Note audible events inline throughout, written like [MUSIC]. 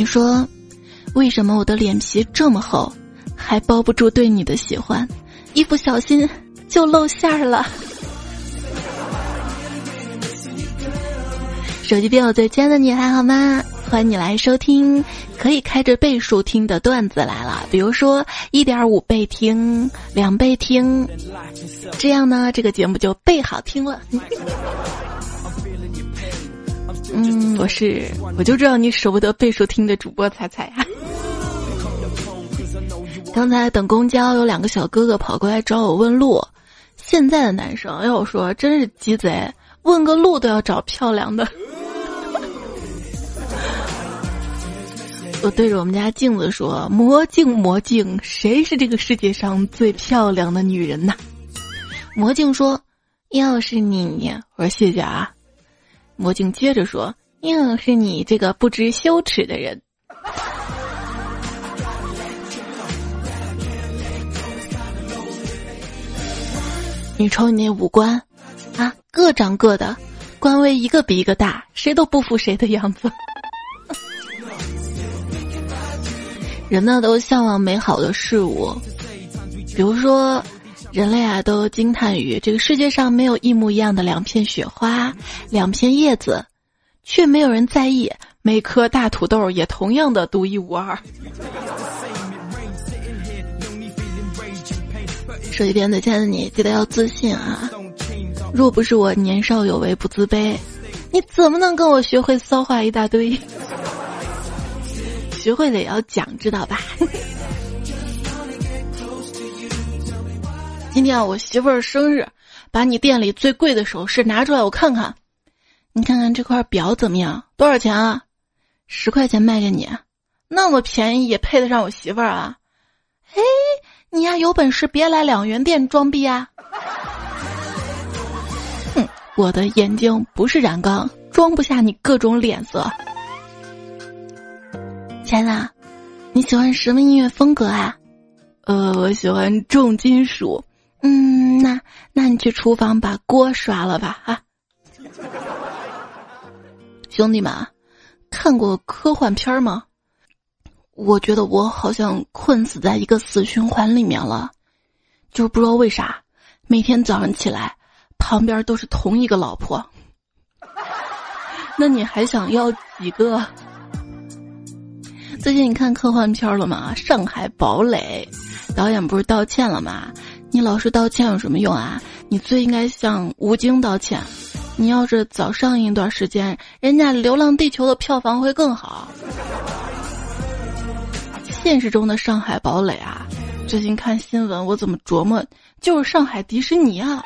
你说，为什么我的脸皮这么厚，还包不住对你的喜欢？一不小心就露馅儿了。手机边我最亲爱的你还好吗？欢迎你来收听，可以开着倍数听的段子来了。比如说一点五倍听、两倍听，这样呢，这个节目就倍好听了。嗯，我是，我就知道你舍不得倍数听的主播彩彩啊。[LAUGHS] 刚才等公交，有两个小哥哥跑过来找我问路。现在的男生，要我说，真是鸡贼，问个路都要找漂亮的。[LAUGHS] 我对着我们家镜子说：“魔镜魔镜，谁是这个世界上最漂亮的女人呐？”魔镜说：“要是你。”我说：“谢谢啊。”魔镜接着说：“硬是你这个不知羞耻的人。”你瞅你那五官，啊，各长各的，官威一个比一个大，谁都不服谁的样子。[LAUGHS] 人呢都向往美好的事物，比如说，人类啊都惊叹于这个世界上没有一模一样的两片雪花、两片叶子，却没有人在意每颗大土豆也同样的独一无二。手机边的亲爱的你，记得要自信啊！若不是我年少有为不自卑，你怎么能跟我学会骚话一大堆？学会了也要讲，知道吧？今天，我媳妇儿生日，把你店里最贵的首饰拿出来，我看看。你看看这块表怎么样？多少钱啊？十块钱卖给你，那么便宜也配得上我媳妇儿啊？嘿，你呀有本事别来两元店装逼啊！[LAUGHS] 哼，我的眼睛不是染缸，装不下你各种脸色。亲爱的，你喜欢什么音乐风格啊？呃，我喜欢重金属。嗯，那那你去厨房把锅刷了吧，啊！[LAUGHS] 兄弟们，看过科幻片吗？我觉得我好像困死在一个死循环里面了，就是不知道为啥，每天早上起来旁边都是同一个老婆。[LAUGHS] 那你还想要几个？最近你看科幻片了吗？上海堡垒，导演不是道歉了吗？你老是道歉有什么用啊？你最应该向吴京道歉。你要是早上映一段时间，人家《流浪地球》的票房会更好。现实中的上海堡垒啊，最近看新闻，我怎么琢磨，就是上海迪士尼啊。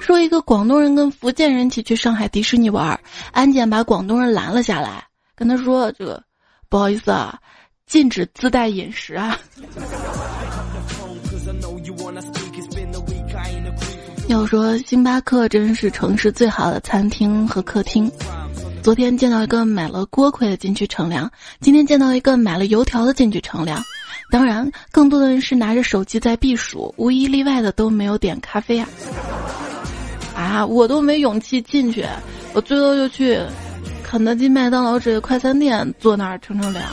说一个广东人跟福建人一起去上海迪士尼玩，安检把广东人拦了下来，跟他说这个。不好意思啊，禁止自带饮食啊。要说星巴克真是城市最好的餐厅和客厅。昨天见到一个买了锅盔的进去乘凉，今天见到一个买了油条的进去乘凉。当然，更多的人是拿着手机在避暑，无一例外的都没有点咖啡啊。啊，我都没勇气进去，我最多就去。肯德基、麦当劳这些快餐店坐那儿乘乘凉。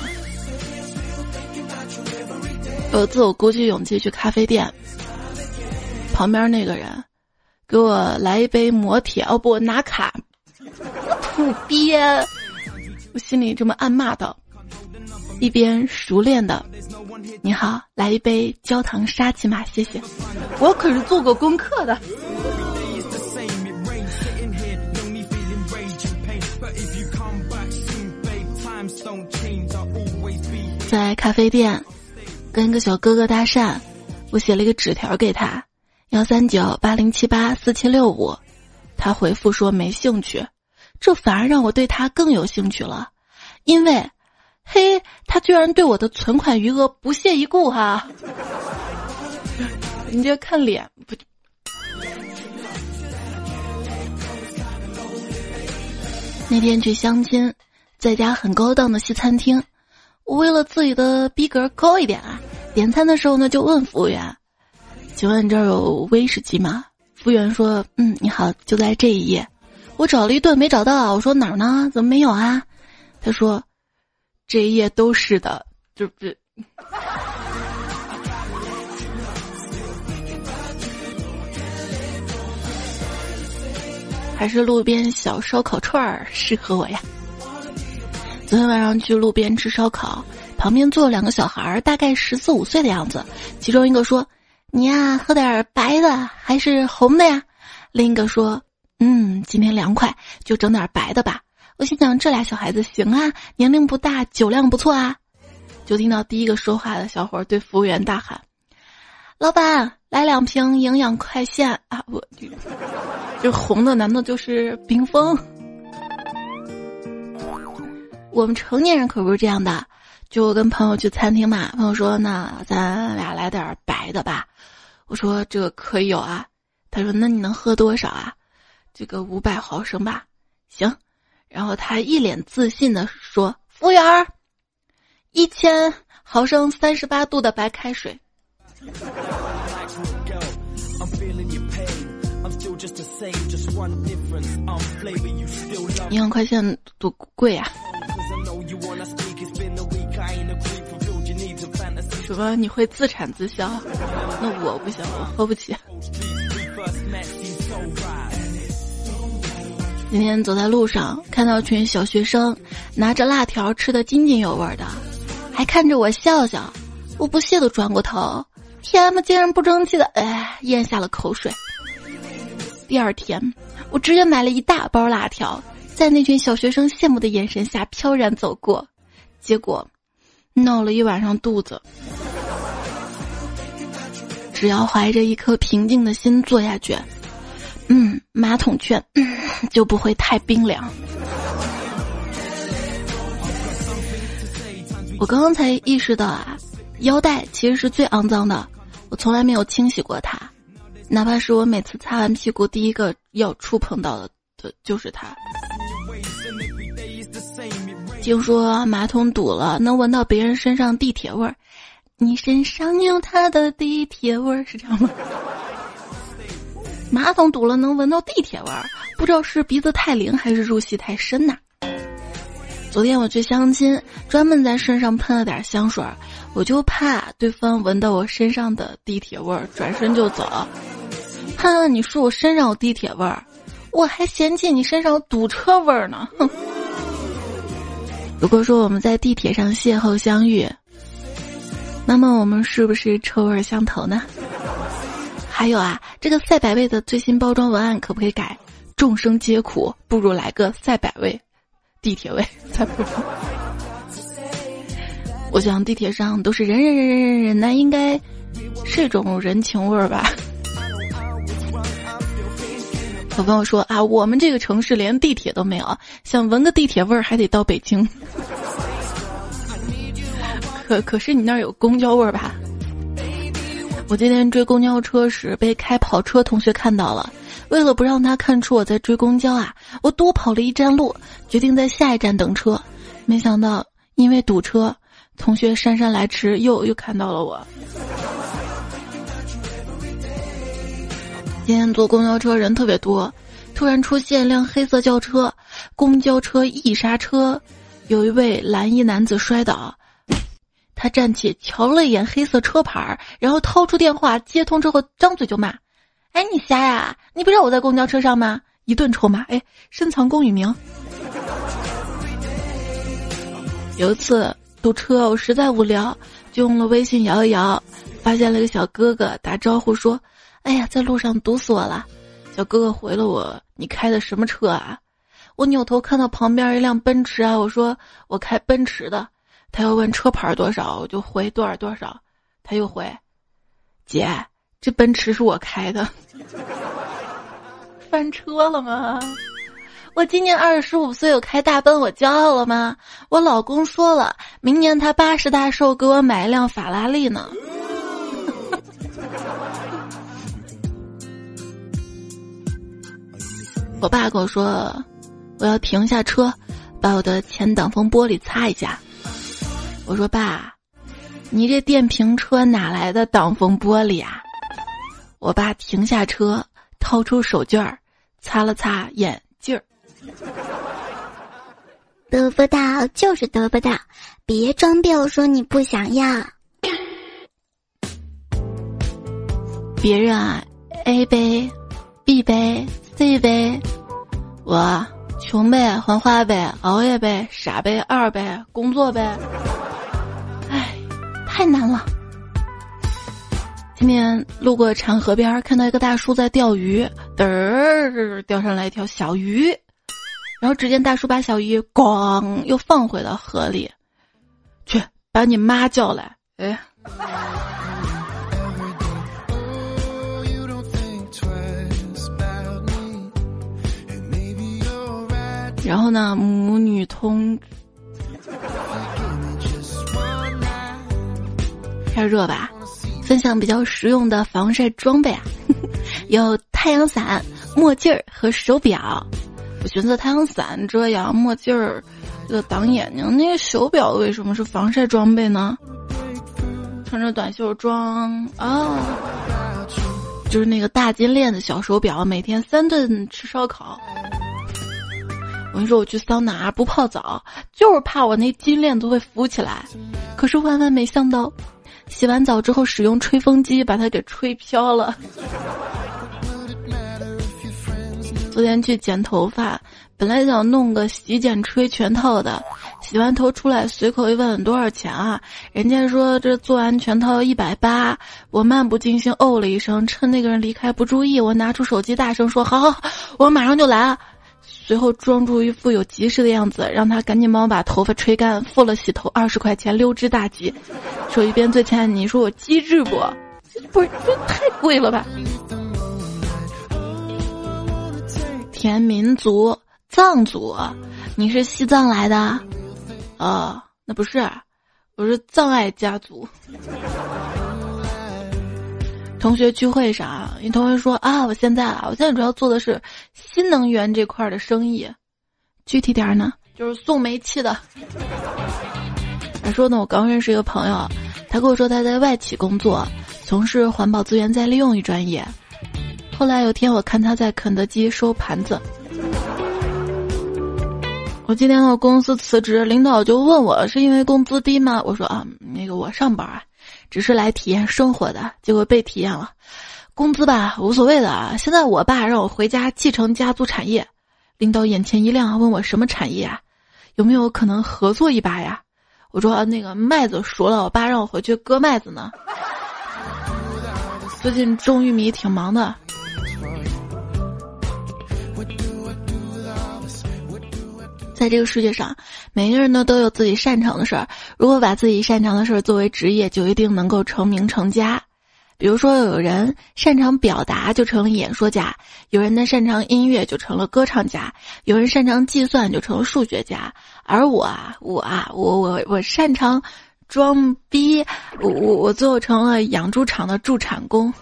有次我鼓起勇气去咖啡店，旁边那个人给我来一杯磨铁，哦不，拿卡，土鳖！我心里这么暗骂道，一边熟练的，你好，来一杯焦糖沙琪玛，谢谢。我可是做过功课的。在咖啡店，跟一个小哥哥搭讪，我写了一个纸条给他，幺三九八零七八四七六五，他回复说没兴趣，这反而让我对他更有兴趣了，因为，嘿，他居然对我的存款余额不屑一顾哈，[LAUGHS] 你这看脸不？那天去相亲，在家很高档的西餐厅。我为了自己的逼格高一点啊，点餐的时候呢就问服务员：“请问这儿有威士忌吗？”服务员说：“嗯，你好，就在这一页。”我找了一顿没找到，我说哪儿呢？怎么没有啊？他说：“这一页都是的，就不。还是路边小烧烤串儿适合我呀。昨天晚上去路边吃烧烤，旁边坐了两个小孩儿，大概十四五岁的样子。其中一个说：“你呀，喝点白的还是红的呀？”另一个说：“嗯，今天凉快，就整点白的吧。”我心想，这俩小孩子行啊，年龄不大，酒量不错啊。就听到第一个说话的小伙对服务员大喊：“老板，来两瓶营养快线啊！”我。这红的难道就是冰峰？我们成年人可不是这样的。就跟朋友去餐厅嘛，朋友说：“那咱俩来点白的吧。”我说：“这个可以有啊。”他说：“那你能喝多少啊？”这个五百毫升吧。行。然后他一脸自信的说：“服务员儿，一千毫升三十八度的白开水。”营养快线多贵啊！什么？你会自产自销？那我不行，我喝不起。今天走在路上，看到群小学生拿着辣条吃的津津有味的，还看着我笑笑。我不屑的转过头，天嘛，竟然不争气的，哎，咽下了口水。第二天，我直接买了一大包辣条，在那群小学生羡慕的眼神下飘然走过，结果闹了一晚上肚子。只要怀着一颗平静的心做下去，嗯，马桶圈 [LAUGHS] 就不会太冰凉。我刚刚才意识到啊，腰带其实是最肮脏的，我从来没有清洗过它。哪怕是我每次擦完屁股，第一个要触碰到的的就是它。听说马桶堵了，能闻到别人身上地铁味儿。你身上有他的地铁味儿，是这样吗？[LAUGHS] 马桶堵了能闻到地铁味儿，不知道是鼻子太灵还是入戏太深呐。昨天我去相亲，专门在身上喷了点香水，我就怕对方闻到我身上的地铁味儿，转身就走。哼，你说我身上有地铁味儿，我还嫌弃你身上有堵车味儿呢。哼。如果说我们在地铁上邂逅相遇，那么我们是不是臭味相投呢？还有啊，这个赛百味的最新包装文案可不可以改？众生皆苦，不如来个赛百味，地铁味才不错。我想地铁上都是人人人人人人，那应该是一种人情味儿吧。有朋友说啊，我们这个城市连地铁都没有，想闻个地铁味儿还得到北京。可可是你那儿有公交味儿吧？我今天追公交车时被开跑车同学看到了，为了不让他看出我在追公交啊，我多跑了一站路，决定在下一站等车。没想到因为堵车，同学姗姗来迟，又又看到了我。今天坐公交车人特别多，突然出现辆黑色轿车，公交车一刹车，有一位蓝衣男子摔倒，他站起瞧了一眼黑色车牌，然后掏出电话接通之后张嘴就骂：“哎，你瞎呀？你不知道我在公交车上吗？”一顿臭骂，哎，深藏功与名。有一次堵车，我实在无聊，就用了微信摇一摇，发现了一个小哥哥打招呼说。哎呀，在路上堵死我了！小哥哥回了我：“你开的什么车啊？”我扭头看到旁边一辆奔驰啊，我说：“我开奔驰的。”他又问车牌多少，我就回多少多少。他又回：“姐，这奔驰是我开的。[LAUGHS] ”翻车了吗？我今年二十五岁，我开大奔，我骄傲了吗？我老公说了，明年他八十大寿，给我买一辆法拉利呢。[LAUGHS] 我爸跟我说：“我要停下车，把我的前挡风玻璃擦一下。”我说：“爸，你这电瓶车哪来的挡风玻璃啊？”我爸停下车，掏出手绢儿，擦了擦眼镜儿。得不到就是得不到，别装逼说你不想要。[COUGHS] 别人啊，A 杯、B 杯、C 杯，我穷呗，还花呗，熬夜呗，傻呗，二呗，工作呗。太难了。今天路过长河边，看到一个大叔在钓鱼，嘚儿钓上来一条小鱼，然后只见大叔把小鱼咣又放回到河里，去把你妈叫来，哎。然后呢，母女通，天热吧？分享比较实用的防晒装备啊，[LAUGHS] 有太阳伞、墨镜儿和手表。我寻思太阳伞遮阳，墨镜儿就挡眼睛，那个手表为什么是防晒装备呢？穿着短袖装啊，就是那个大金链子小手表，每天三顿吃烧烤。我跟你说，我去桑拿不泡澡，就是怕我那金链子会浮起来。可是万万没想到，洗完澡之后使用吹风机把它给吹飘了。[LAUGHS] 昨天去剪头发，本来想弄个洗剪吹全套的，洗完头出来随口一问多少钱啊？人家说这做完全套一百八。我漫不经心哦了一声，趁那个人离开不注意，我拿出手机大声说：“好好好，我马上就来。”啊随后装出一副有急事的样子，让他赶紧帮我把头发吹干，付了洗头二十块钱，溜之大吉。手一边最亲爱的你说我机智不？不是，这太贵了吧？田民族藏族，你是西藏来的？啊，那不是，我是藏爱家族。同学聚会上，一同学说啊，我现在啊，我现在主要做的是新能源这块的生意，具体点呢，就是送煤气的。[LAUGHS] 他说呢，我刚认识一个朋友，他跟我说他在外企工作，从事环保资源再利用一专业。后来有天我看他在肯德基收盘子，我今天到公司辞职，领导就问我是因为工资低吗？我说啊，那个我上班啊。只是来体验生活的，结果被体验了。工资吧无所谓的。现在我爸让我回家继承家族产业，领导眼前一亮，问我什么产业啊？有没有可能合作一把呀？我说那个麦子熟了，我爸让我回去割麦子呢。[LAUGHS] 最近种玉米挺忙的。在这个世界上，每个人呢都有自己擅长的事儿。如果把自己擅长的事儿作为职业，就一定能够成名成家。比如说，有人擅长表达，就成了演说家；有人呢擅长音乐，就成了歌唱家；有人擅长计算，就成了数学家。而我啊，我啊，我我我擅长装逼，我我我最后成了养猪场的助产工。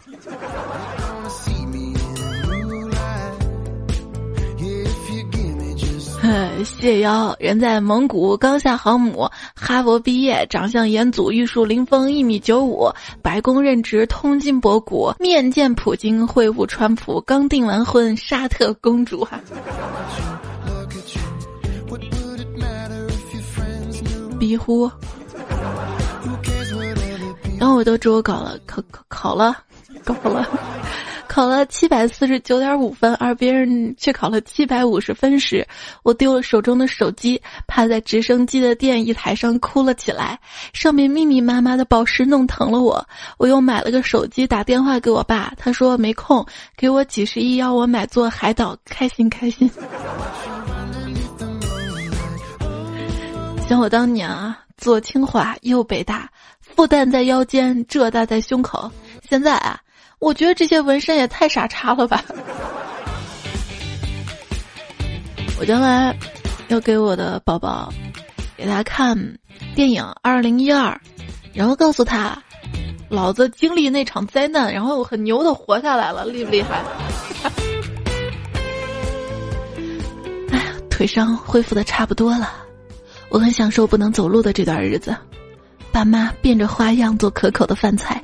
谢邀人在蒙古刚下航母，哈佛毕业，长相严祖，玉树临风，一米九五，白宫任职，通金博古，面见普京，会晤川普，刚订完婚，沙特公主哈。逼呼，然后我都我搞了，考考考了，搞了。考了七百四十九点五分，而别人却考了七百五十分时，我丢了手中的手机，趴在直升机的电翼台上哭了起来。上面密密麻麻的宝石弄疼了我，我又买了个手机，打电话给我爸，他说没空，给我几十亿要我买座海岛，开心开心。想我当年啊，左清华右北大，复旦在腰间，浙大在胸口，现在啊。我觉得这些纹身也太傻叉了吧！我将来要给我的宝宝给他看电影《二零一二》，然后告诉他，老子经历那场灾难，然后很牛的活下来了，厉不厉害？[LAUGHS] 哎呀，腿伤恢复的差不多了，我很享受不能走路的这段日子，爸妈变着花样做可口的饭菜。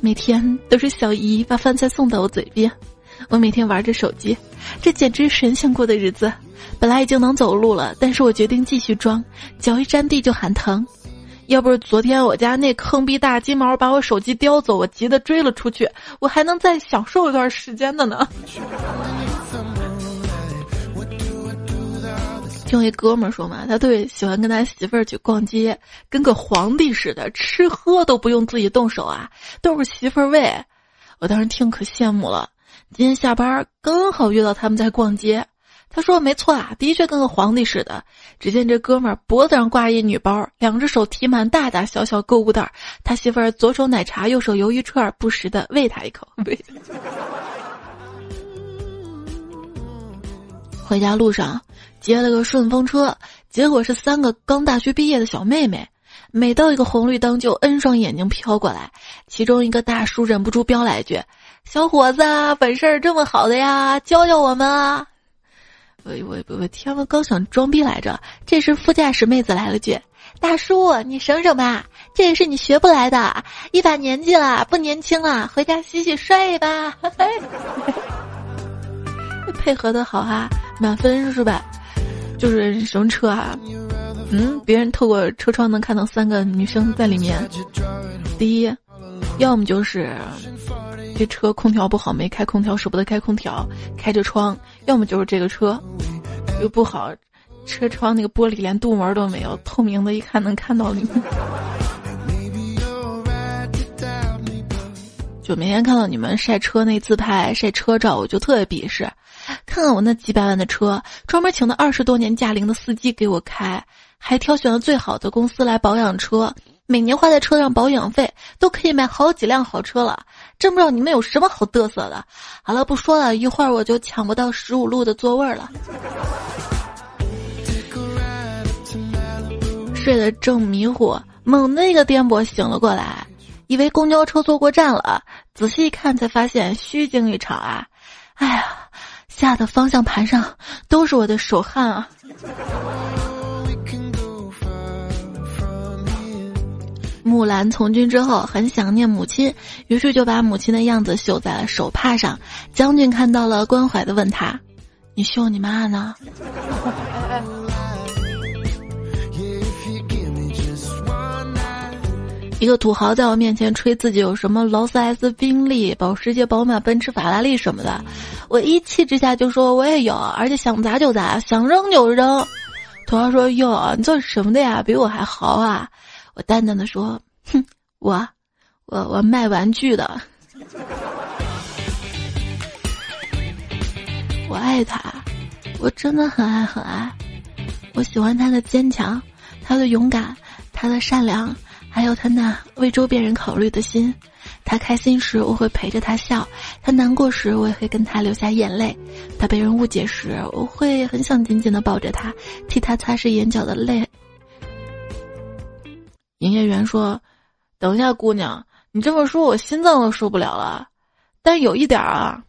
每天都是小姨把饭菜送到我嘴边，我每天玩着手机，这简直神仙过的日子。本来已经能走路了，但是我决定继续装，脚一沾地就喊疼。要不是昨天我家那坑逼大金毛把我手机叼走，我急得追了出去，我还能再享受一段时间的呢。听一哥们儿说嘛，他特别喜欢跟他媳妇儿去逛街，跟个皇帝似的，吃喝都不用自己动手啊，都是媳妇儿喂。我当时听可羡慕了。今天下班刚好遇到他们在逛街。他说：“没错啊，的确跟个皇帝似的。”只见这哥们儿脖子上挂一女包，两只手提满大大小小购物袋。他媳妇儿左手奶茶，右手鱿鱼串，不时的喂他一口。[LAUGHS] 回家路上接了个顺风车，结果是三个刚大学毕业的小妹妹。每到一个红绿灯，就 N 双眼睛飘过来。其中一个大叔忍不住飙来一句：“小伙子，本事这么好的呀，教教我们啊！”我我我天呐，刚想装逼来着，这时副驾驶妹子来了句：“大叔，你省省吧，这也是你学不来的，一把年纪了，不年轻了，回家洗洗睡吧。[LAUGHS] ” [LAUGHS] 配合的好哈，满分是吧？就是什么车啊？嗯，别人透过车窗能看到三个女生在里面。第一，要么就是这车空调不好，没开空调，舍不得开空调，开着窗；要么就是这个车又不好，车窗那个玻璃连镀膜都没有，透明的，一看能看到里面。就每天看到你们晒车那自拍、晒车照，我就特别鄙视。[LAUGHS] 看看我那几百万的车，专门请的二十多年驾龄的司机给我开，还挑选了最好的公司来保养车，每年花在车上保养费都可以买好几辆好车了。真不知道你们有什么好嘚瑟的。好了，不说了一会儿我就抢不到十五路的座位了。睡得正迷糊，猛的一个颠簸醒了过来。以为公交车坐过站了，仔细一看才发现虚惊一场啊！哎呀，架的方向盘上都是我的手汗啊！木兰从军之后很想念母亲，于是就把母亲的样子绣在了手帕上。将军看到了，关怀的问他：“你绣你妈呢？” [LAUGHS] 一个土豪在我面前吹自己有什么劳斯莱斯、宾利、保时捷、宝马、奔驰、法拉利什么的，我一气之下就说我也有，而且想砸就砸，想扔就扔。土豪说：“哟，你做什么的呀？比我还豪啊！”我淡淡的说：“哼，我，我我卖玩具的。我爱他，我真的很爱很爱。我喜欢他的坚强，他的勇敢，他的善良。”还有他那为周边人考虑的心，他开心时我会陪着他笑，他难过时我也会跟他流下眼泪，他被人误解时我会很想紧紧的抱着他，替他擦拭眼角的泪。营业员说：“等一下，姑娘，你这么说，我心脏都受不了了。但有一点啊，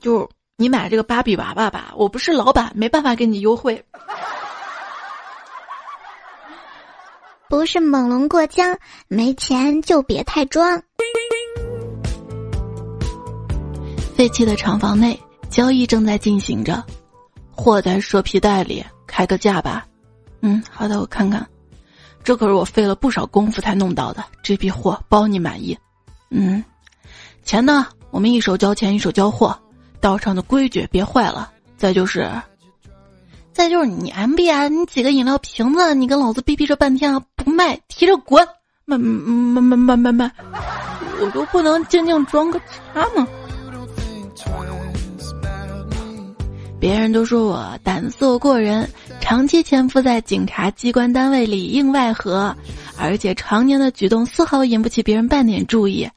就你买这个芭比娃娃吧，我不是老板，没办法给你优惠。”不是猛龙过江，没钱就别太装。废弃的厂房内，交易正在进行着，货在蛇皮袋里，开个价吧。嗯，好的，我看看。这可是我费了不少功夫才弄到的，这批货包你满意。嗯，钱呢？我们一手交钱，一手交货，道上的规矩别坏了。再就是。再就是你 M B 啊，你几个饮料瓶子，你跟老子逼逼这半天啊，不卖，提着滚！卖卖卖卖卖卖，我就不能静静装个叉吗？别人都说我胆色过人，长期潜伏在警察机关单位里应外合，而且常年的举动丝毫引不起别人半点注意。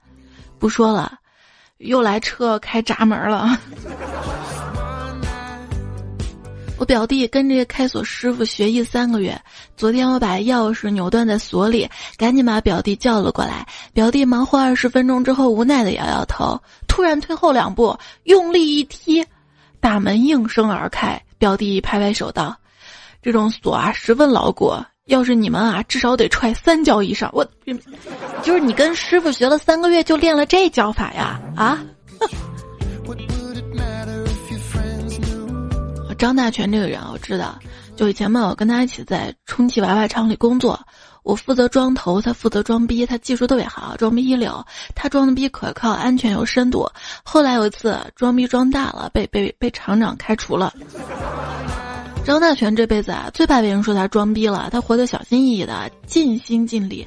不说了，又来车开闸门了。我表弟跟这个开锁师傅学艺三个月，昨天我把钥匙扭断在锁里，赶紧把表弟叫了过来。表弟忙活二十分钟之后，无奈的摇摇头，突然退后两步，用力一踢，大门应声而开。表弟拍拍手道：“这种锁啊，十分牢固，要是你们啊，至少得踹三跤以上。”我，就是你跟师傅学了三个月就练了这脚法呀？啊？[LAUGHS] 张大全这个人我知道，就以前嘛，我跟他一起在充气娃娃厂里工作，我负责装头，他负责装逼，他技术特别好，装逼一流，他装的逼可靠、安全有深度。后来有一次装逼装大了，被被被厂长开除了。张大全这辈子啊，最怕别人说他装逼了。他活得小心翼翼的，尽心尽力。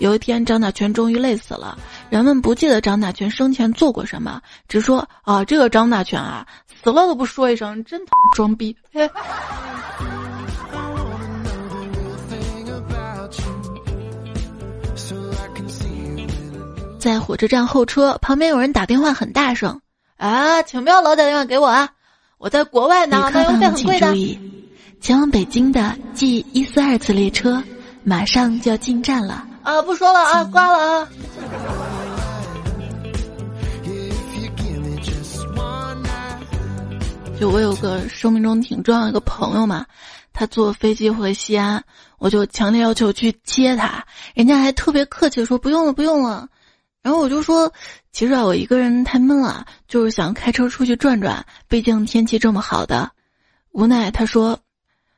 有一天，张大全终于累死了。人们不记得张大全生前做过什么，只说啊，这个张大全啊，死了都不说一声，真他妈装逼。在火车站候车，旁边有人打电话很大声，啊，请不要老打电话给我啊。我在国外呢，那邮费很贵的。前往北京的 G 一四二次列车马上就要进站了啊！不说了啊，挂了啊！就我有个生命中挺重要的一个朋友嘛，他坐飞机回西安，我就强烈要求去接他，人家还特别客气说不用了不用了。然后我就说，其实啊，我一个人太闷了，就是想开车出去转转。毕竟天气这么好的，无奈他说，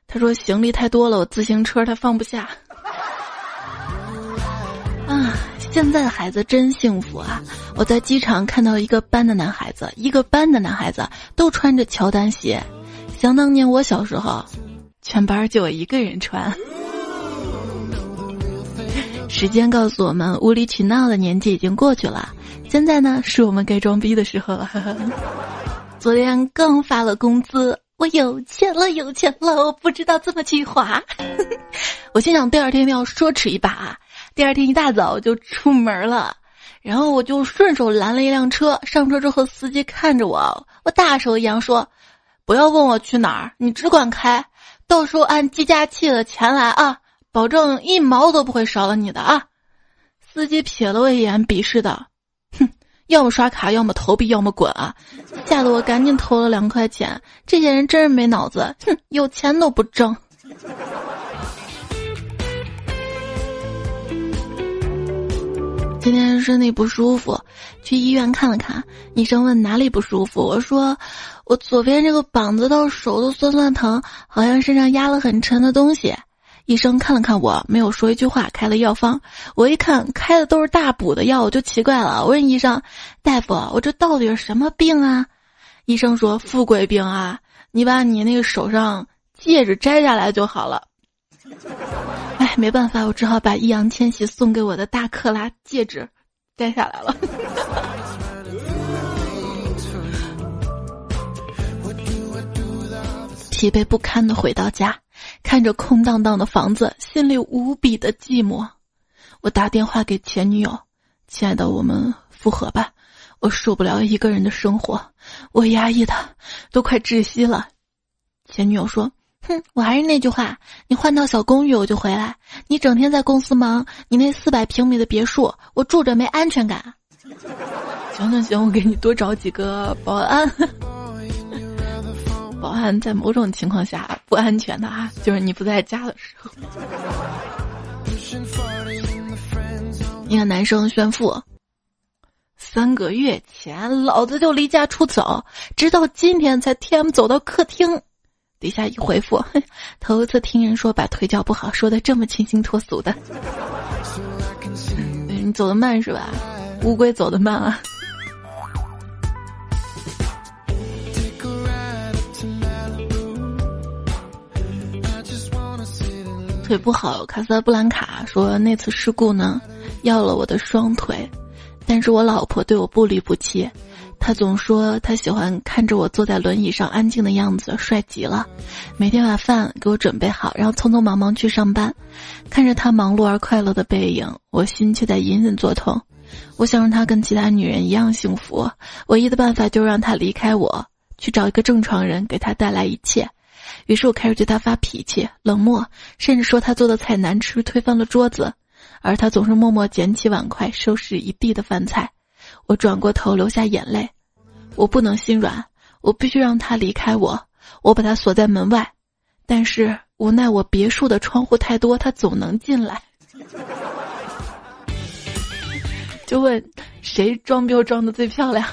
他说行李太多了，我自行车他放不下。啊，现在的孩子真幸福啊！我在机场看到一个班的男孩子，一个班的男孩子都穿着乔丹鞋。想当年我小时候，全班就我一个人穿。[LAUGHS] 时间告诉我们，无理取闹的年纪已经过去了。现在呢，是我们该装逼的时候了。昨天刚发了工资，我有钱了，有钱了，我不知道怎么去花。[LAUGHS] 我心想第二天要奢侈一把。第二天一大早就出门了，然后我就顺手拦了一辆车。上车之后，司机看着我，我大手一扬说：“不要问我去哪儿，你只管开，到时候按计价器的钱来啊。”保证一毛都不会少了你的啊！司机瞥了我一眼，鄙视的，哼，要么刷卡，要么投币，要么滚啊！吓得我赶紧投了两块钱。这些人真是没脑子，哼，有钱都不挣。今天身体不舒服，去医院看了看，医生问哪里不舒服，我说我左边这个膀子到手都酸酸疼，好像身上压了很沉的东西。医生看了看我，没有说一句话，开了药方。我一看开的都是大补的药，我就奇怪了。我问医生：“大夫，我这到底是什么病啊？”医生说：“富贵病啊，你把你那个手上戒指摘下来就好了。”哎，没办法，我只好把易烊千玺送给我的大克拉戒指摘下来了。[LAUGHS] 疲惫不堪的回到家。看着空荡荡的房子，心里无比的寂寞。我打电话给前女友：“亲爱的，我们复合吧，我受不了一个人的生活，我压抑的都快窒息了。”前女友说：“哼，我还是那句话，你换套小公寓我就回来。你整天在公司忙，你那四百平米的别墅，我住着没安全感。”行行行，我给你多找几个保安。保安在某种情况下不安全的啊，就是你不在家的时候。一个男生炫富，三个月前老子就离家出走，直到今天才 T M 走到客厅。底下一回复，[LAUGHS] 头一次听人说把腿脚不好说的这么清新脱俗的。你走的慢是吧？乌龟走的慢啊。腿不好，卡萨布兰卡说那次事故呢，要了我的双腿，但是我老婆对我不离不弃，她总说她喜欢看着我坐在轮椅上安静的样子，帅极了。每天把饭给我准备好，然后匆匆忙忙去上班，看着她忙碌而快乐的背影，我心却在隐隐作痛。我想让她跟其他女人一样幸福，唯一的办法就是让她离开我，去找一个正常人，给她带来一切。于是我开始对他发脾气、冷漠，甚至说他做的菜难吃，推翻了桌子，而他总是默默捡起碗筷，收拾一地的饭菜。我转过头，流下眼泪。我不能心软，我必须让他离开我。我把他锁在门外，但是无奈我别墅的窗户太多，他总能进来。就问谁装逼装的最漂亮？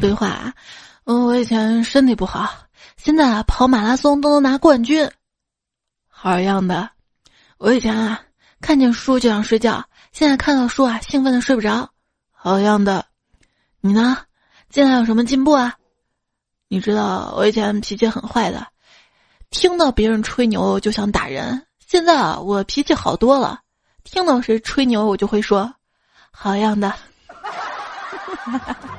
对话。啊嗯，我以前身体不好，现在啊跑马拉松都能拿冠军。好样的！我以前啊看见书就想睡觉，现在看到书啊兴奋的睡不着。好样的！你呢？现在有什么进步啊？你知道我以前脾气很坏的，听到别人吹牛就想打人。现在啊我脾气好多了，听到谁吹牛我就会说，好样的。[LAUGHS]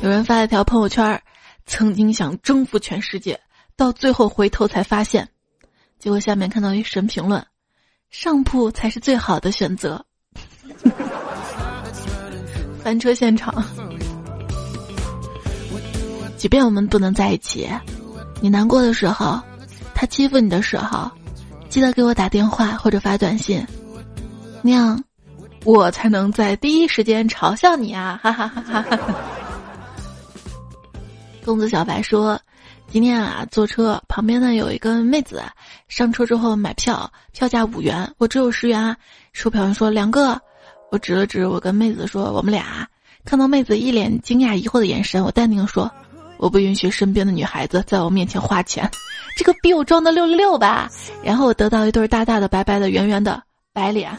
有人发了一条朋友圈，曾经想征服全世界，到最后回头才发现，结果下面看到一神评论：上铺才是最好的选择。[LAUGHS] 翻车现场，即便我们不能在一起，你难过的时候，他欺负你的时候，记得给我打电话或者发短信，那样我才能在第一时间嘲笑你啊！哈哈哈哈哈。公子小白说：“今天啊，坐车旁边呢有一个妹子，上车之后买票，票价五元，我只有十元啊。售票员说两个，我指了指我跟妹子说我们俩。看到妹子一脸惊讶疑惑的眼神，我淡定说：我不允许身边的女孩子在我面前花钱，这个逼我装的六六六吧。然后我得到一对大大的、白白的、圆圆的白脸。”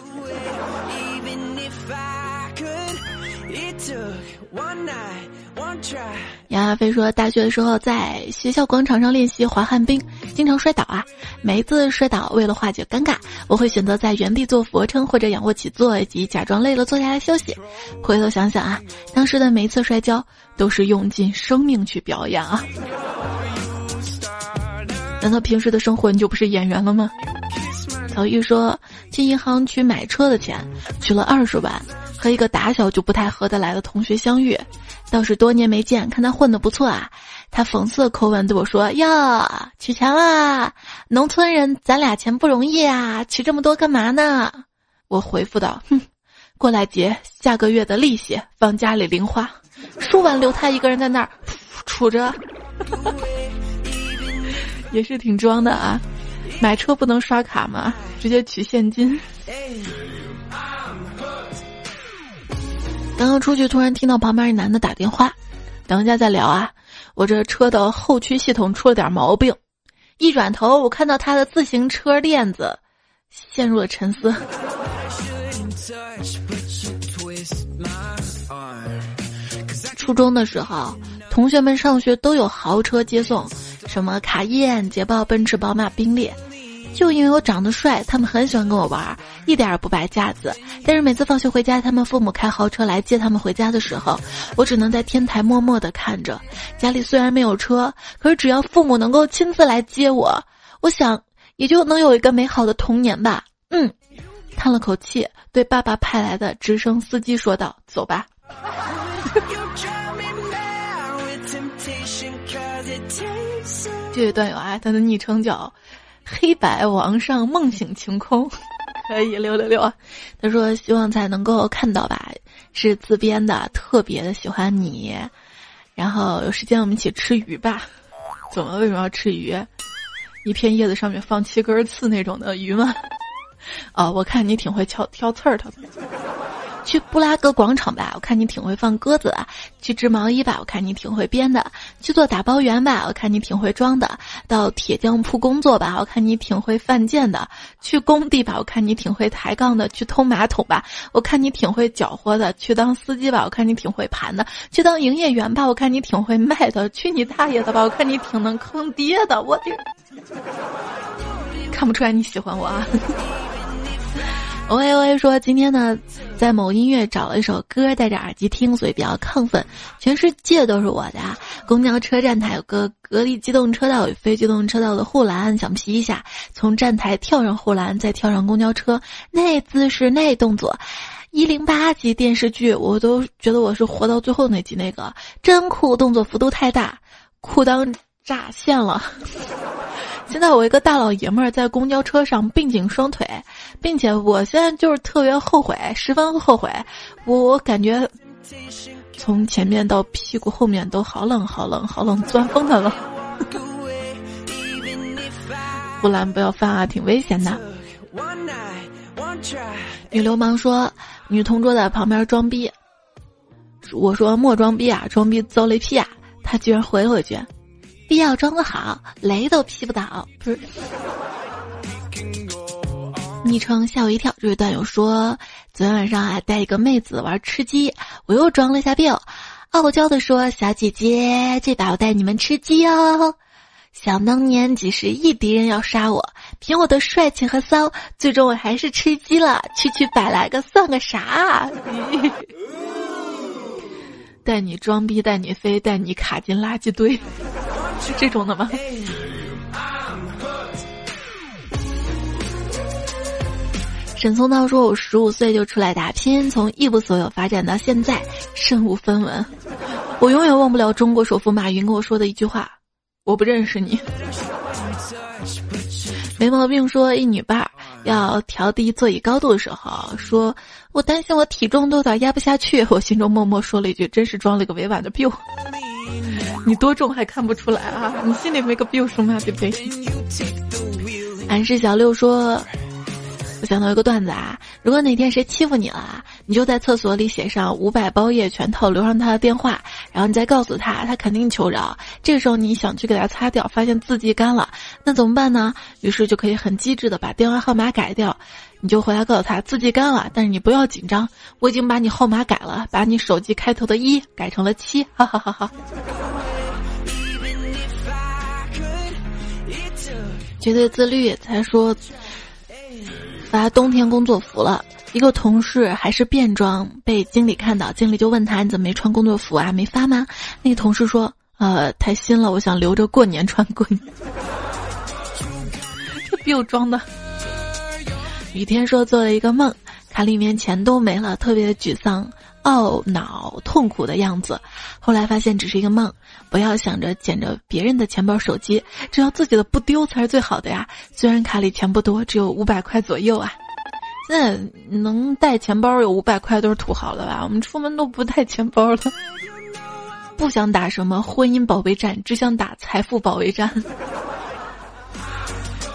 Try. 杨亚飞说：“大学的时候在学校广场上练习滑旱冰，经常摔倒啊。每一次摔倒，为了化解尴尬，我会选择在原地做俯卧撑或者仰卧起坐，以及假装累了坐下来休息。回头想想啊，当时的每一次摔跤都是用尽生命去表演啊。难道平时的生活你就不是演员了吗？”曹玉说：“去银行取买车的钱，取了二十万，和一个打小就不太合得来的同学相遇。”倒是多年没见，看他混的不错啊。他讽刺的口吻对我说：“哟，取钱啦！农村人，咱俩钱不容易啊，取这么多干嘛呢？”我回复道：“哼，过来结下个月的利息，放家里零花。”说完，留他一个人在那儿杵着，[LAUGHS] 也是挺装的啊。买车不能刷卡吗？直接取现金。刚刚出去，突然听到旁边一男的打电话，等一下再聊啊！我这车的后驱系统出了点毛病。一转头，我看到他的自行车链子，陷入了沉思。初中的时候，同学们上学都有豪车接送，什么卡宴、捷豹、奔驰、宝马、宾利。就因为我长得帅，他们很喜欢跟我玩，一点也不摆架子。但是每次放学回家，他们父母开豪车来接他们回家的时候，我只能在天台默默的看着。家里虽然没有车，可是只要父母能够亲自来接我，我想也就能有一个美好的童年吧。嗯，叹了口气，对爸爸派来的直升司机说道：“走吧。” [LAUGHS] 这位段友啊，他的昵称叫。黑白王上梦醒晴空，[LAUGHS] 可以六六六啊！他说希望才能够看到吧，是自编的，特别的喜欢你。然后有时间我们一起吃鱼吧？[LAUGHS] 怎么为什么要吃鱼？一片叶子上面放七根刺那种的鱼吗？哦，我看你挺会挑挑刺儿的。去布拉格广场吧，我看你挺会放鸽子的；去织毛衣吧，我看你挺会编的；去做打包员吧，我看你挺会装的；到铁匠铺工作吧，我看你挺会犯贱的；去工地吧，我看你挺会抬杠的；去通马桶吧，我看你挺会搅和的；去当司机吧，我看你挺会盘的；去当营业员吧，我看你挺会卖的；去你大爷的吧，我看你挺能坑爹的。我这 [LAUGHS] 看不出来你喜欢我啊。喂喂，说今天呢，在某音乐找了一首歌，戴着耳机听，所以比较亢奋。全世界都是我的。公交车站台有个隔离机动车道与非机动车道的护栏，想皮一下，从站台跳上护栏，再跳上公交车，那姿势那动作，一零八集电视剧我都觉得我是活到最后那集那个，真酷，动作幅度太大，裤裆炸线了。现在我一个大老爷们儿在公交车上并紧双腿。并且我现在就是特别后悔，十分后悔。我我感觉从前面到屁股后面都好冷，好冷，好冷，钻风的冷。[LAUGHS] 护栏不要翻啊，挺危险的。女流氓说，女同桌在旁边装逼，我说莫装逼啊，装逼遭雷劈啊，他居然回了一句：必要装的好，雷都劈不倒。不是。昵称吓我一跳，这位段友说，昨天晚上啊带一个妹子玩吃鸡，我又装了一下逼，傲娇的说：“小姐姐，这把我带你们吃鸡哦。”想当年几十亿敌人要杀我，凭我的帅气和骚，最终我还是吃鸡了。区区百来个算个啥？[LAUGHS] 带你装逼，带你飞，带你卡进垃圾堆，[LAUGHS] 是这种的吗？沈松涛说：“我十五岁就出来打拼，从一无所有发展到现在，身无分文。我永远忘不了中国首富马云跟我说的一句话：我不认识你。没毛病。说一女伴要调低座椅高度的时候，说我担心我体重都有点压不下去。我心中默默说了一句：真是装了个委婉的 biu。你多重还看不出来啊？你心里没个 biu 什么对不对？俺是小六说。”我想到一个段子啊，如果哪天谁欺负你了，你就在厕所里写上五百包夜全套，留上他的电话，然后你再告诉他，他肯定求饶。这个时候你想去给他擦掉，发现字迹干了，那怎么办呢？于是就可以很机智的把电话号码改掉，你就回来告诉他字迹干了，但是你不要紧张，我已经把你号码改了，把你手机开头的一改成了七，哈哈哈哈。绝对自律才说。发冬天工作服了，一个同事还是便装，被经理看到，经理就问他：“你怎么没穿工作服啊？没发吗？”那个同事说：“呃，太新了，我想留着过年穿过年。”这比我装的。[LAUGHS] 雨天说做了一个梦，卡里面钱都没了，特别沮丧、懊恼、痛苦的样子。后来发现只是一个梦，不要想着捡着别人的钱包、手机，只要自己的不丢才是最好的呀。虽然卡里钱不多，只有五百块左右啊。那能带钱包有五百块都是土豪了吧？我们出门都不带钱包了。不想打什么婚姻保卫战，只想打财富保卫战。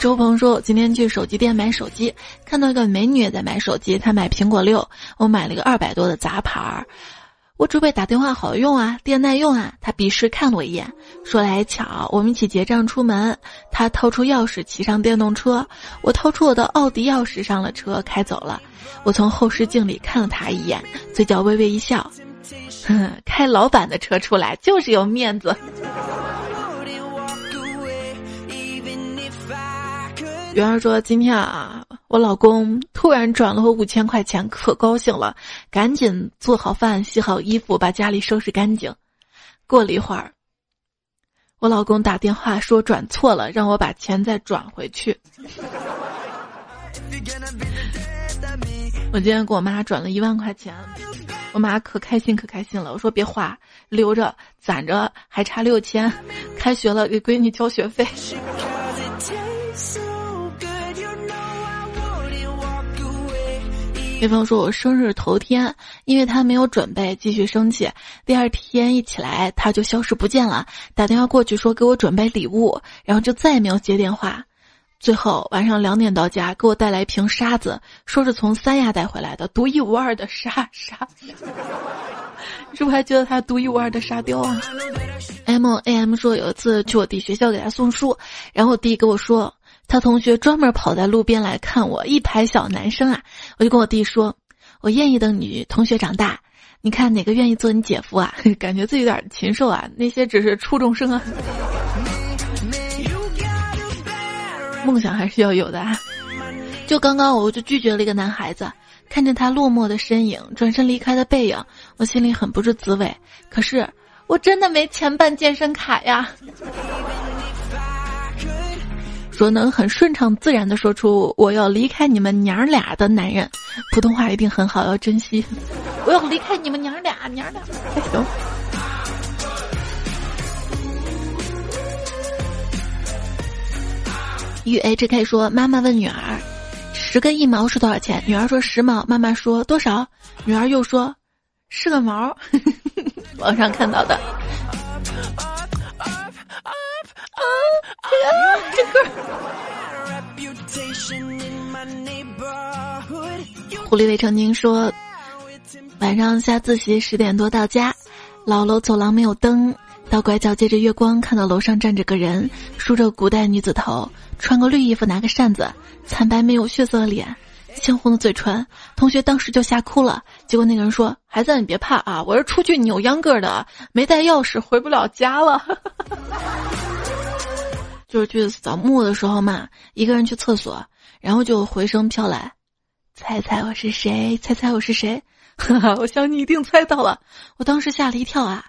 周鹏说：“我今天去手机店买手机，看到一个美女也在买手机，她买苹果六，我买了一个二百多的杂牌儿。”我准备打电话好用啊，电耐用啊。他鄙视看了我一眼，说来巧，我们一起结账出门。他掏出钥匙，骑上电动车，我掏出我的奥迪钥匙，上了车，开走了。我从后视镜里看了他一眼，嘴角微微一笑，哼，开老板的车出来就是有面子。圆儿说：“今天啊，我老公突然转了我五千块钱，可高兴了，赶紧做好饭、洗好衣服，把家里收拾干净。过了一会儿，我老公打电话说转错了，让我把钱再转回去。我今天给我妈转了一万块钱，我妈可开心可开心了。我说别花，留着攒着，还差六千，开学了给闺女交学费。”对方说：“我生日头天，因为他没有准备，继续生气。第二天一起来，他就消失不见了。打电话过去说给我准备礼物，然后就再也没有接电话。最后晚上两点到家，给我带来一瓶沙子，说是从三亚带回来的，独一无二的沙沙。[LAUGHS] 是不是还觉得他独一无二的沙雕啊？”M A M 说：“有一次去我弟学校给他送书，然后我弟跟我说。”他同学专门跑在路边来看我，一排小男生啊！我就跟我弟说：“我愿意等你同学长大，你看哪个愿意做你姐夫啊？” [LAUGHS] 感觉自己有点禽兽啊！那些只是初中生啊，[LAUGHS] 梦想还是要有的。啊。就刚刚，我就拒绝了一个男孩子，看着他落寞的身影，转身离开的背影，我心里很不是滋味。可是我真的没钱办健身卡呀。说能很顺畅自然的说出我要离开你们娘俩的男人，普通话一定很好，要珍惜。[LAUGHS] 我要离开你们娘俩，娘俩还行。与 H K 说，妈妈问女儿，十根一毛是多少钱？女儿说十毛。妈妈说多少？女儿又说，是个毛。[LAUGHS] 网上看到的。啊这歌。狐狸未成年说，晚晚上下自习十点多到家，老楼走廊没有灯，到拐角借着月光看到楼上站着个人，梳着古代女子头，穿个绿衣服，拿个扇子，惨白没有血色的脸。鲜红的嘴唇，同学当时就吓哭了。结果那个人说：“孩子，你别怕啊，我是出去扭秧歌的，没带钥匙，回不了家了。[LAUGHS] ”就是去扫墓的时候嘛，一个人去厕所，然后就回声飘来：“猜猜我是谁？猜猜我是谁？” [LAUGHS] 哈哈，我想你一定猜到了。我当时吓了一跳啊，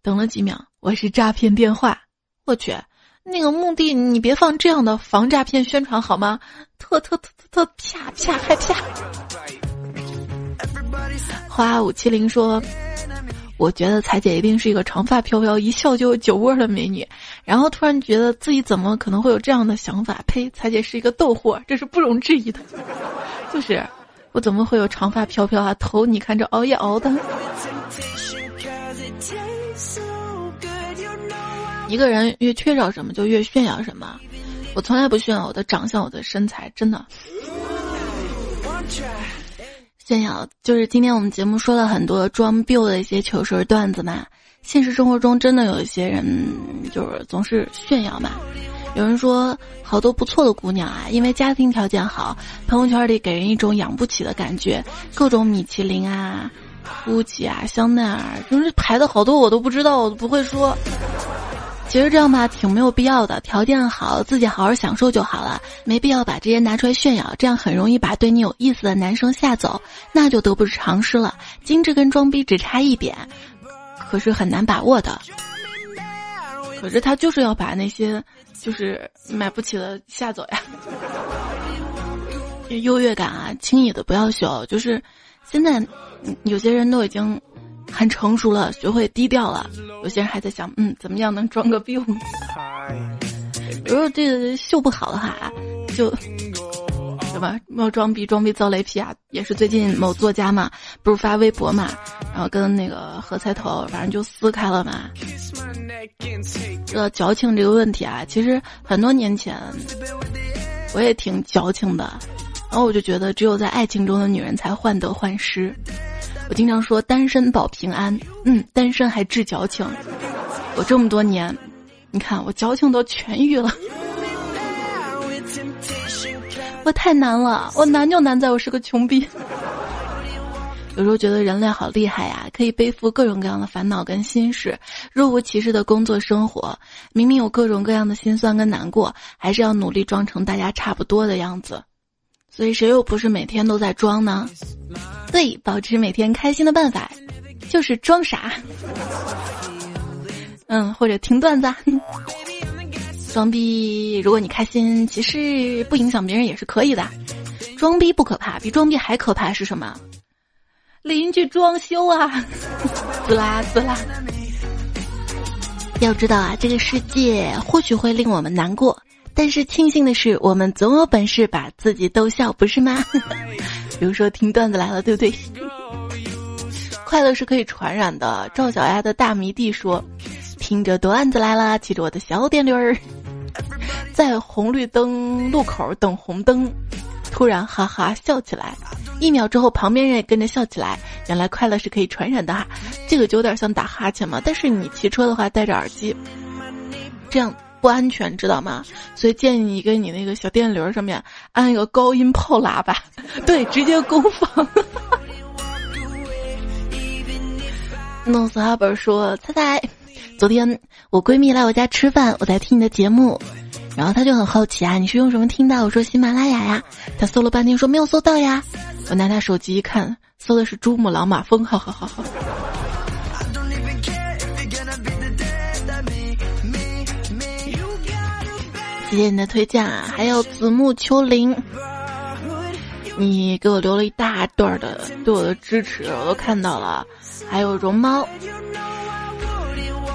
等了几秒，我是诈骗电话。我去。那个墓地，你别放这样的防诈骗宣传好吗？特特特特特啪啪害啪！花五七零说：“我觉得彩姐一定是一个长发飘飘、一笑就有酒窝的美女。”然后突然觉得自己怎么可能会有这样的想法？呸！彩姐是一个逗货，这是不容置疑的。[LAUGHS] 就是我怎么会有长发飘飘啊？头你看这熬夜熬的。一个人越缺少什么，就越炫耀什么。我从来不炫耀我的长相、我的身材，真的。炫耀就是今天我们节目说了很多装逼的一些糗事段子嘛。现实生活中真的有一些人就是总是炫耀嘛。有人说好多不错的姑娘啊，因为家庭条件好，朋友圈里给人一种养不起的感觉，各种米其林啊、GUCCI 啊、香奈儿，就是排的好多我都不知道，我都不会说。其实这样吧，挺没有必要的。条件好，自己好好享受就好了，没必要把这些拿出来炫耀，这样很容易把对你有意思的男生吓走，那就得不偿失了。精致跟装逼只差一点，可是很难把握的。可是他就是要把那些就是买不起的吓走呀。[LAUGHS] 优越感啊，轻易的不要秀。就是现在有些人都已经。很成熟了，学会低调了。有些人还在想，嗯，怎么样能装个逼？[LAUGHS] 如果这个秀不好的话，就什么要装逼，装逼遭雷劈啊！也是最近某作家嘛，不是发微博嘛，然后跟那个何菜头，反正就撕开了嘛。说到矫情这个问题啊，其实很多年前我也挺矫情的，然后我就觉得，只有在爱情中的女人才患得患失。我经常说单身保平安，嗯，单身还治矫情。我这么多年，你看我矫情都痊愈了。我太难了，我难就难在我是个穷逼。有时候觉得人类好厉害呀，可以背负各种各样的烦恼跟心事，若无其事的工作生活，明明有各种各样的心酸跟难过，还是要努力装成大家差不多的样子。所以谁又不是每天都在装呢？对，保持每天开心的办法就是装傻。嗯，或者听段子。装逼，如果你开心，其实不影响别人也是可以的。装逼不可怕，比装逼还可怕是什么？邻居装修啊，[LAUGHS] 滋啦滋啦。要知道啊，这个世界或许会令我们难过。但是庆幸的是，我们总有本事把自己逗笑，不是吗？[LAUGHS] 比如说听段子来了，对不对？快乐是可以传染的。赵小丫的大迷弟说：“听着段子来了，骑着我的小电驴儿，在红绿灯路口等红灯，突然哈哈笑起来。一秒之后，旁边人也跟着笑起来。原来快乐是可以传染的哈，这个就有点像打哈欠嘛。但是你骑车的话，戴着耳机，这样。”不安全，知道吗？所以建议你跟你那个小电驴上面安一个高音炮喇叭，[LAUGHS] 对，直接攻防。[LAUGHS] 弄死阿本说：“猜猜，昨天我闺蜜来我家吃饭，我在听你的节目，然后她就很好奇啊，你是用什么听到？我说喜马拉雅呀。她搜了半天说没有搜到呀。我拿她手机一看，搜的是珠穆朗玛峰，哈哈哈哈。”谢谢你的推荐啊，还有子木秋林，你给我留了一大段的对我的支持，我都看到了。还有绒猫，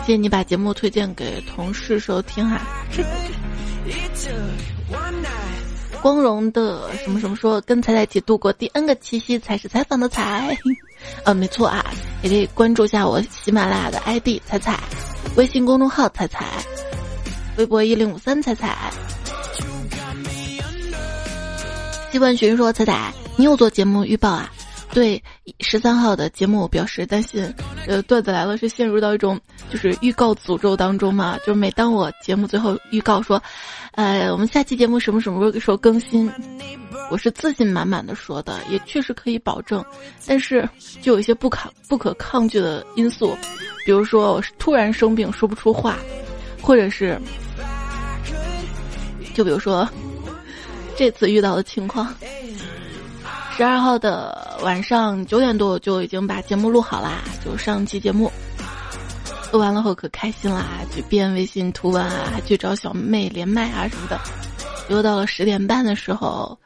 谢谢你把节目推荐给同事收听哈。光荣的什么什么说跟彩彩一起度过第 N 个七夕才是采访的彩，呃，[LAUGHS] 没错啊，也可以关注一下我喜马拉雅的 ID 彩彩，微信公众号彩彩。微博一零五三彩彩，季冠群说：“彩彩，你有做节目预报啊？对，十三号的节目表示担心，呃，段子来了是陷入到一种就是预告诅咒当中嘛？就是每当我节目最后预告说，呃，我们下期节目什么什么时候更新，我是自信满满的说的，也确实可以保证，但是就有一些不可不可抗拒的因素，比如说我突然生病说不出话，或者是，就比如说这次遇到的情况。十二号的晚上九点多，就已经把节目录好啦，就上期节目录完了后可开心啦，去编微信图文啊，还去找小妹连麦啊什么的。又到了十点半的时候，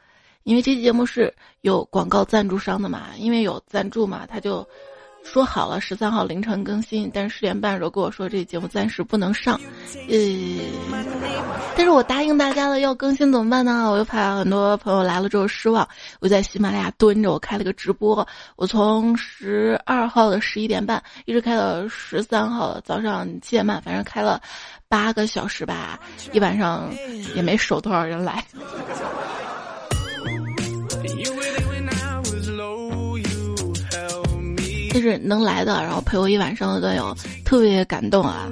因为这期节目是有广告赞助商的嘛，因为有赞助嘛，他就。说好了十三号凌晨更新，但是十点半的时候跟我说这节目暂时不能上，呃，但是我答应大家了要更新怎么办呢？我又怕很多朋友来了之后失望，我在喜马拉雅蹲着，我开了个直播，我从十二号的十一点半一直开到十三号早上七点半，反正开了八个小时吧，一晚上也没守多少人来。[LAUGHS] 是能来的，然后陪我一晚上的段友特别感动啊！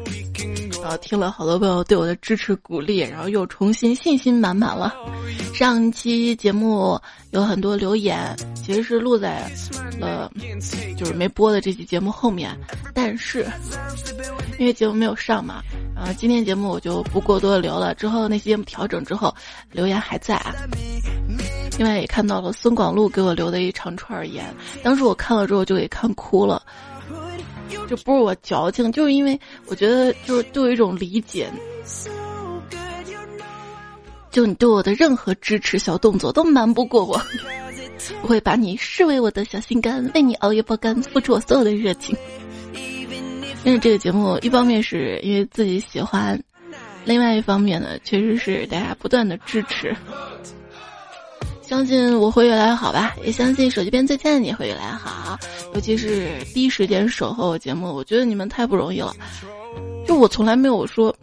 然后听了好多朋友对我的支持鼓励，然后又重新信心满满了。上期节目有很多留言，其实是录在了就是没播的这期节目后面，但是因为节目没有上嘛，然后今天节目我就不过多的留了。之后那些节目调整之后，留言还在啊。另外也看到了孙广禄给我留的一长串言，当时我看了之后就给看哭了。这不是我矫情，就是因为我觉得就是对我一种理解，就你对我的任何支持小动作都瞒不过我，我会把你视为我的小心肝，为你熬夜爆肝，付出我所有的热情。因为这个节目，一方面是因为自己喜欢，另外一方面呢，确实是大家不断的支持。相信我会越来越好吧，也相信手机边最亲爱的你会越来越好，尤其是第一时间守候节目，我觉得你们太不容易了。就我从来没有说，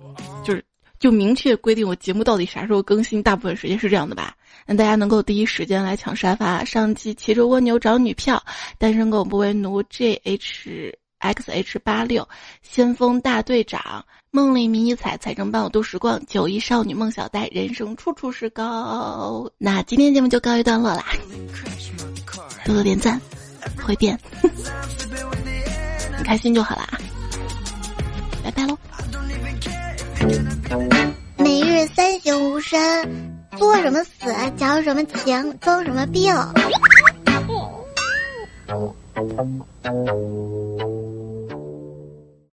就是就明确规定我节目到底啥时候更新，大部分时间是这样的吧。让大家能够第一时间来抢沙发，上期骑着蜗牛找女票，单身狗不为奴，J H X H 八六，先锋大队长。梦里迷你彩，彩中伴我度时光。九一少女梦小呆，人生处处是高。那今天节目就告一段落啦，多多点赞，回变，[LAUGHS] 你开心就好啦。拜拜喽。每日三省吾身，作什么死，矫什么情，装什么病。[LAUGHS]